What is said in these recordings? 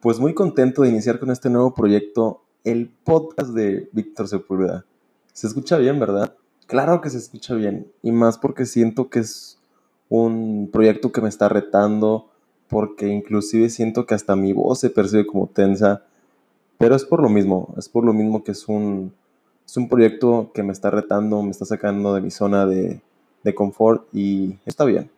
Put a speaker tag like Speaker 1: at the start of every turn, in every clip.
Speaker 1: Pues muy contento de iniciar con este nuevo proyecto, el podcast de Víctor Sepúlveda. Se escucha bien, ¿verdad? Claro que se escucha bien, y más porque siento que es un proyecto que me está retando, porque inclusive siento que hasta mi voz se percibe como tensa, pero es por lo mismo, es por lo mismo que es un, es un proyecto que me está retando, me está sacando de mi zona de, de confort y está bien.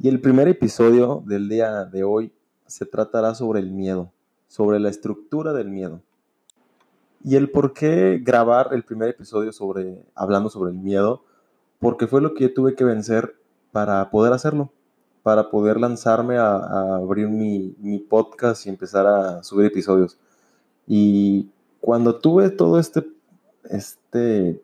Speaker 1: Y el primer episodio del día de hoy se tratará sobre el miedo, sobre la estructura del miedo. Y el por qué grabar el primer episodio sobre hablando sobre el miedo, porque fue lo que yo tuve que vencer para poder hacerlo, para poder lanzarme a, abrir mi, mi, podcast y empezar a subir episodios. Y cuando tuve todo este, este,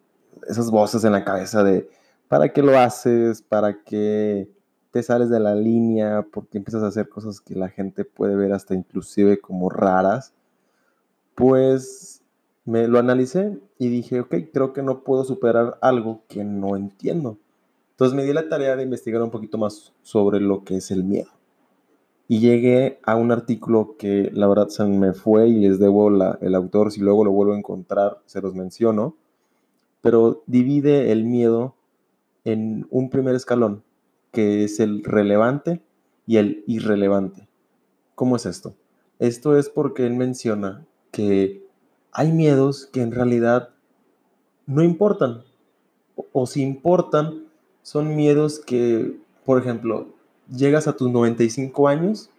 Speaker 1: esas voces en la cabeza de, ¿para qué lo haces? ¿Para qué? te sales de la línea porque empiezas a hacer cosas que la gente puede ver hasta inclusive como raras, pues me lo analicé y dije, ok, creo que no puedo superar algo que no entiendo. Entonces me di la tarea de investigar un poquito más sobre lo que es el miedo. Y llegué a un artículo que la verdad se me fue y les debo la, el autor, si luego lo vuelvo a encontrar, se los menciono. Pero divide el miedo en un primer escalón, que es el relevante y el irrelevante. ¿Cómo es esto? Esto es porque él menciona que hay miedos que en realidad no importan. O, si importan, son miedos que, por ejemplo, llegas a tus 95 años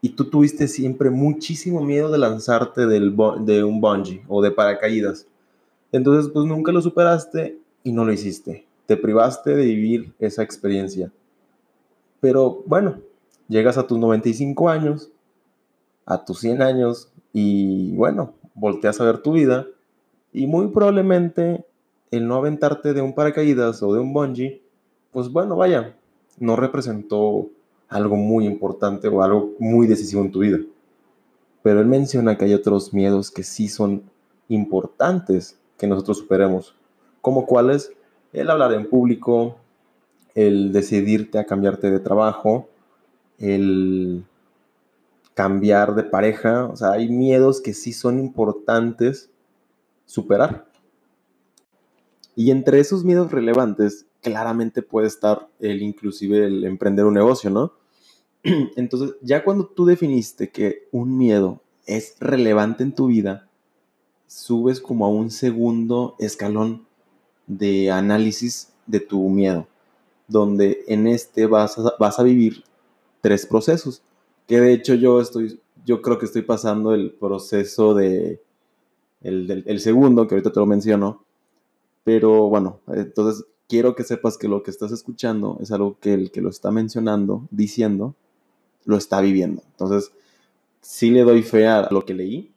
Speaker 1: y tú tuviste siempre muchísimo miedo de lanzarte del, de un bungee o de paracaídas. Entonces, pues nunca lo superaste y no lo hiciste te privaste de vivir esa experiencia. Pero bueno, llegas a tus 95 años, a tus 100 años y bueno, volteas a ver tu vida y muy probablemente el no aventarte de un paracaídas o de un bungee, pues bueno, vaya, no representó algo muy importante o algo muy decisivo en tu vida. Pero él menciona que hay otros miedos que sí son importantes que nosotros superemos, como cuáles el hablar en público, el decidirte a cambiarte de trabajo, el cambiar de pareja, o sea, hay miedos que sí son importantes superar. Y entre esos miedos relevantes, claramente puede estar el inclusive el emprender un negocio, ¿no? Entonces, ya cuando tú definiste que un miedo es relevante en tu vida, subes como a un segundo escalón de análisis de tu miedo, donde en este vas a, vas a vivir tres procesos, que de hecho yo estoy, yo creo que estoy pasando el proceso de, el, el segundo, que ahorita te lo menciono, pero bueno, entonces quiero que sepas que lo que estás escuchando es algo que el que lo está mencionando, diciendo, lo está viviendo. Entonces, sí le doy fe a lo que leí.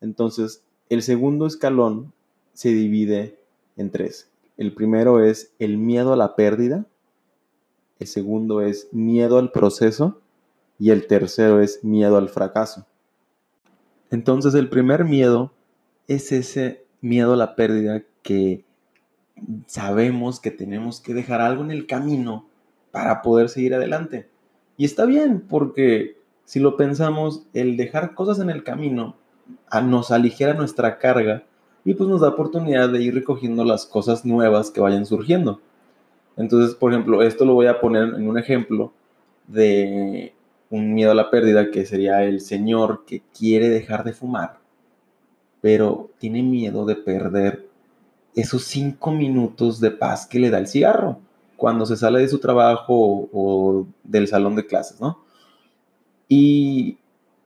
Speaker 1: Entonces, el segundo escalón se divide en tres. El primero es el miedo a la pérdida, el segundo es miedo al proceso y el tercero es miedo al fracaso. Entonces el primer miedo es ese miedo a la pérdida que sabemos que tenemos que dejar algo en el camino para poder seguir adelante. Y está bien, porque si lo pensamos, el dejar cosas en el camino nos aligera nuestra carga y pues nos da oportunidad de ir recogiendo las cosas nuevas que vayan surgiendo. Entonces, por ejemplo, esto lo voy a poner en un ejemplo de un miedo a la pérdida, que sería el señor que quiere dejar de fumar, pero tiene miedo de perder esos cinco minutos de paz que le da el cigarro cuando se sale de su trabajo o, del salón de clases, ¿no? Y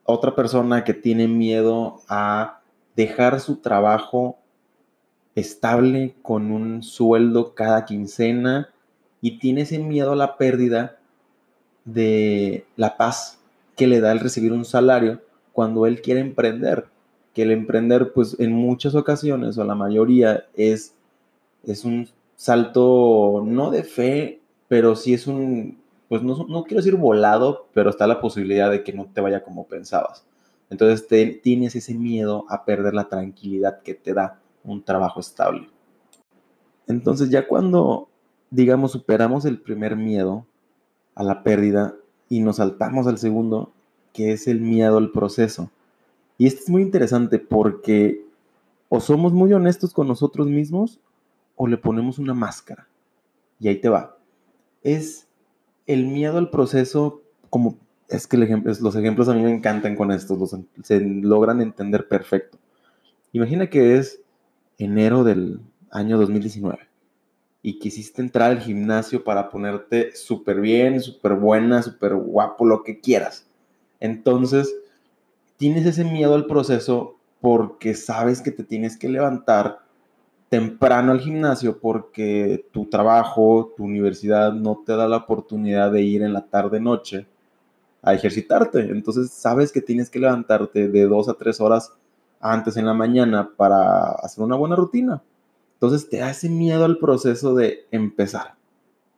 Speaker 1: otra persona que tiene miedo a dejar su trabajo estable con un sueldo cada quincena y tiene ese miedo a la pérdida de la paz que le da el recibir un salario cuando él quiere emprender. Que el emprender, pues en muchas ocasiones, o la mayoría, es, es un salto no de fe, pero sí es un, pues no, no quiero decir volado, pero está la posibilidad de que no te vaya como pensabas. Entonces te, tienes ese miedo a perder la tranquilidad que te da un trabajo estable. Entonces ya cuando, digamos, superamos el primer miedo a la pérdida y nos saltamos al segundo, que es el miedo al proceso. Y esto es muy interesante porque o somos muy honestos con nosotros mismos o le ponemos una máscara. Y ahí te va. Es el miedo al proceso, como es que los ejemplos a mí me encantan con estos, se logran entender perfecto. Imagina que es enero del año 2019 y quisiste entrar al gimnasio para ponerte súper bien, súper buena, súper guapo, lo que quieras. Entonces, tienes ese miedo al proceso porque sabes que te tienes que levantar temprano al gimnasio porque tu trabajo, tu universidad no te da la oportunidad de ir en la tarde noche a ejercitarte. Entonces sabes que tienes que levantarte de dos a tres horas antes en la mañana para hacer una buena rutina. Entonces te hace miedo al proceso de empezar.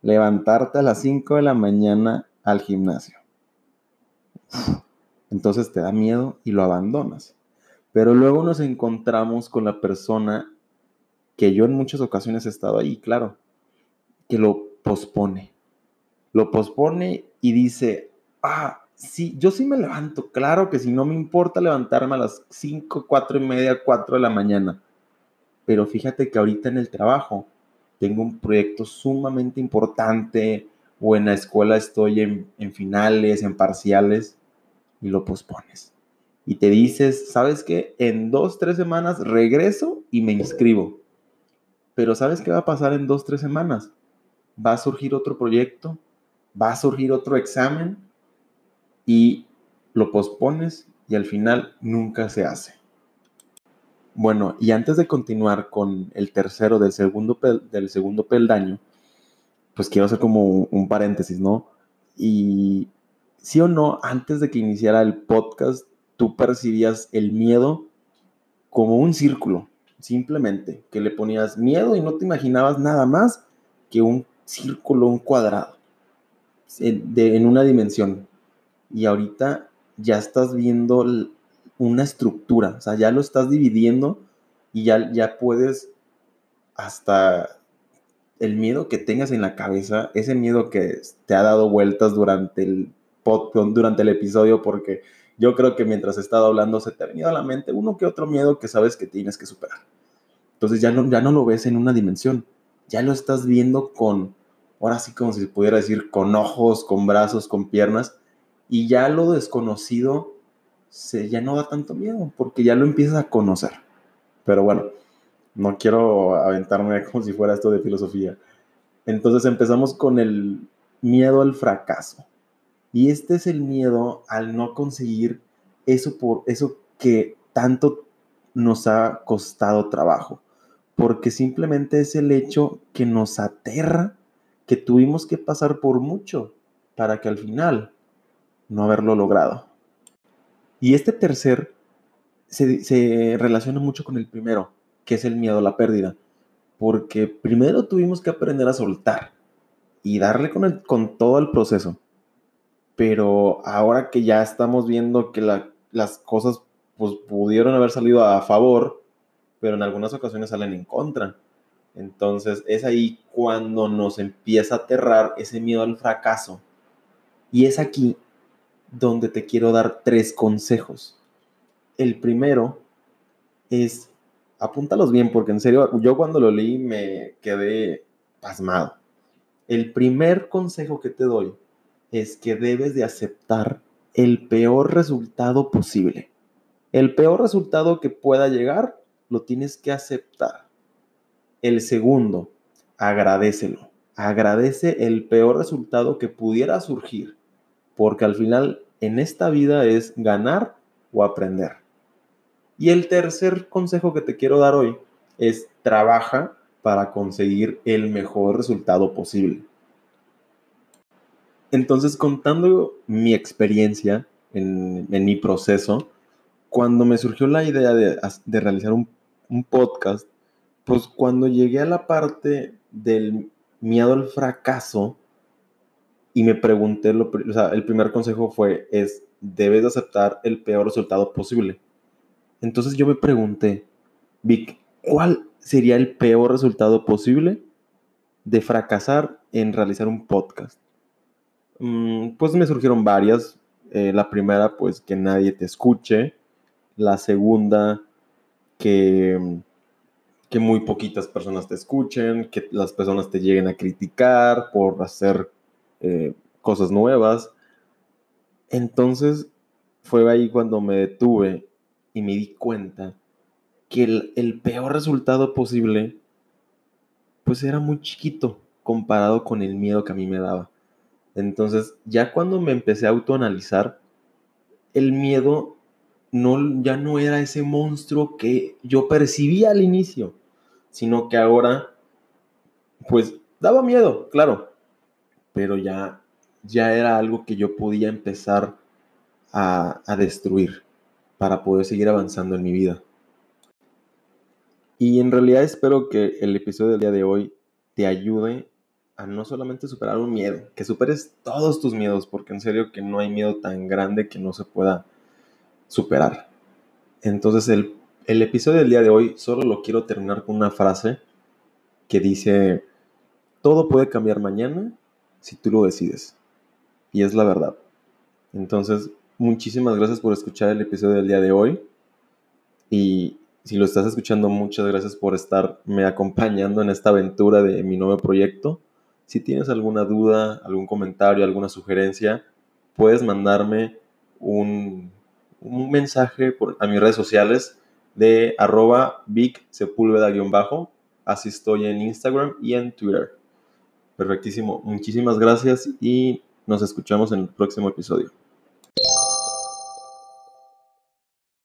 Speaker 1: Levantarte a las 5 de la mañana al gimnasio. Entonces te da miedo y lo abandonas. Pero luego nos encontramos con la persona que yo en muchas ocasiones he estado ahí, claro, que lo pospone. Lo pospone y dice, ah, sí, yo sí me levanto, claro que si no me importa levantarme a las 5, 4 y media, 4 de la mañana. Pero fíjate que ahorita en el trabajo tengo un proyecto sumamente importante o en la escuela estoy en, en finales, en parciales y lo pospones. Y te dices, ¿sabes qué? En dos, tres semanas regreso y me inscribo. Pero ¿sabes qué va a pasar en dos, tres semanas? Va a surgir otro proyecto, va a surgir otro examen y lo pospones y al final nunca se hace. Bueno, y antes de continuar con el tercero del segundo, del segundo peldaño, pues quiero hacer como un paréntesis, ¿no? Y sí o no, antes de que iniciara el podcast, tú percibías el miedo como un círculo, simplemente, que le ponías miedo y no te imaginabas nada más que un círculo, un cuadrado, en una dimensión y ahorita ya estás viendo una estructura, o sea, ya lo estás dividiendo y ya, ya puedes hasta el miedo que tengas en la cabeza, ese miedo que te ha dado vueltas durante el durante el episodio, porque yo creo que mientras he estado hablando se te ha venido a la mente uno que otro miedo que sabes que tienes que superar. Entonces ya no, ya no lo ves en una dimensión, ya lo estás viendo con, ahora sí como si pudiera decir, con ojos, con brazos, con piernas, y ya lo desconocido se, ya no da tanto miedo porque ya lo empiezas a conocer. Pero bueno, no quiero aventarme como si fuera esto de filosofía. Entonces empezamos con el miedo al fracaso. Y este es el miedo al no conseguir eso por eso que tanto nos ha costado trabajo, porque simplemente es el hecho que nos aterra que tuvimos que pasar por mucho para que al final no haberlo logrado. Y este tercer se, relaciona mucho con el primero, que es el miedo a la pérdida, porque primero tuvimos que aprender a soltar y darle con, con todo el proceso. Pero ahora que ya estamos viendo que las cosas pues, pudieron haber salido a favor, pero en algunas ocasiones salen en contra. Entonces es ahí cuando nos empieza a aterrar ese miedo al fracaso. Y es aquí donde te quiero dar tres consejos. El primero es, apúntalos bien, porque en serio, yo cuando lo leí me quedé pasmado. El primer consejo que te doy es que debes de aceptar el peor resultado posible. El peor resultado que pueda llegar, lo tienes que aceptar. El segundo, agradecelo. Agradece el peor resultado que pudiera surgir porque al final en esta vida es ganar o aprender. Y el tercer consejo que te quiero dar hoy es trabaja para conseguir el mejor resultado posible. Entonces, contando mi experiencia en, mi proceso, cuando me surgió la idea de, realizar un, podcast, pues cuando llegué a la parte del miedo al fracaso, y me pregunté, lo, o sea, el primer consejo fue, es, debes de aceptar el peor resultado posible. Entonces yo me pregunté, Vic, ¿cuál sería el peor resultado posible de fracasar en realizar un podcast? Mm, pues me surgieron varias. Eh, la primera, pues que nadie te escuche. La segunda, que, que muy poquitas personas te escuchen, que las personas te lleguen a criticar por hacer eh, cosas nuevas. Entonces fue ahí cuando me detuve y me di cuenta que el, el peor resultado posible pues era muy chiquito comparado con el miedo que a mí me daba. Entonces, ya cuando me empecé a autoanalizar, el miedo no, ya no era ese monstruo que yo percibía al inicio, sino que ahora, pues, daba miedo, claro, pero ya, ya era algo que yo podía empezar a, a destruir para poder seguir avanzando en mi vida. Y en realidad espero que el episodio del día de hoy te ayude a no solamente superar un miedo, que superes todos tus miedos, porque en serio que no hay miedo tan grande que no se pueda superar. Entonces el, el episodio del día de hoy solo lo quiero terminar con una frase que dice, todo puede cambiar mañana si tú lo decides. Y es la verdad. Entonces, muchísimas gracias por escuchar el episodio del día de hoy. Y si lo estás escuchando, muchas gracias por estarme acompañando en esta aventura de mi nuevo proyecto. Si tienes alguna duda, algún comentario, alguna sugerencia, puedes mandarme un, mensaje por, a mis redes sociales de arroba bajo Así estoy en Instagram y en Twitter. Perfectísimo. Muchísimas gracias y nos escuchamos en el próximo episodio.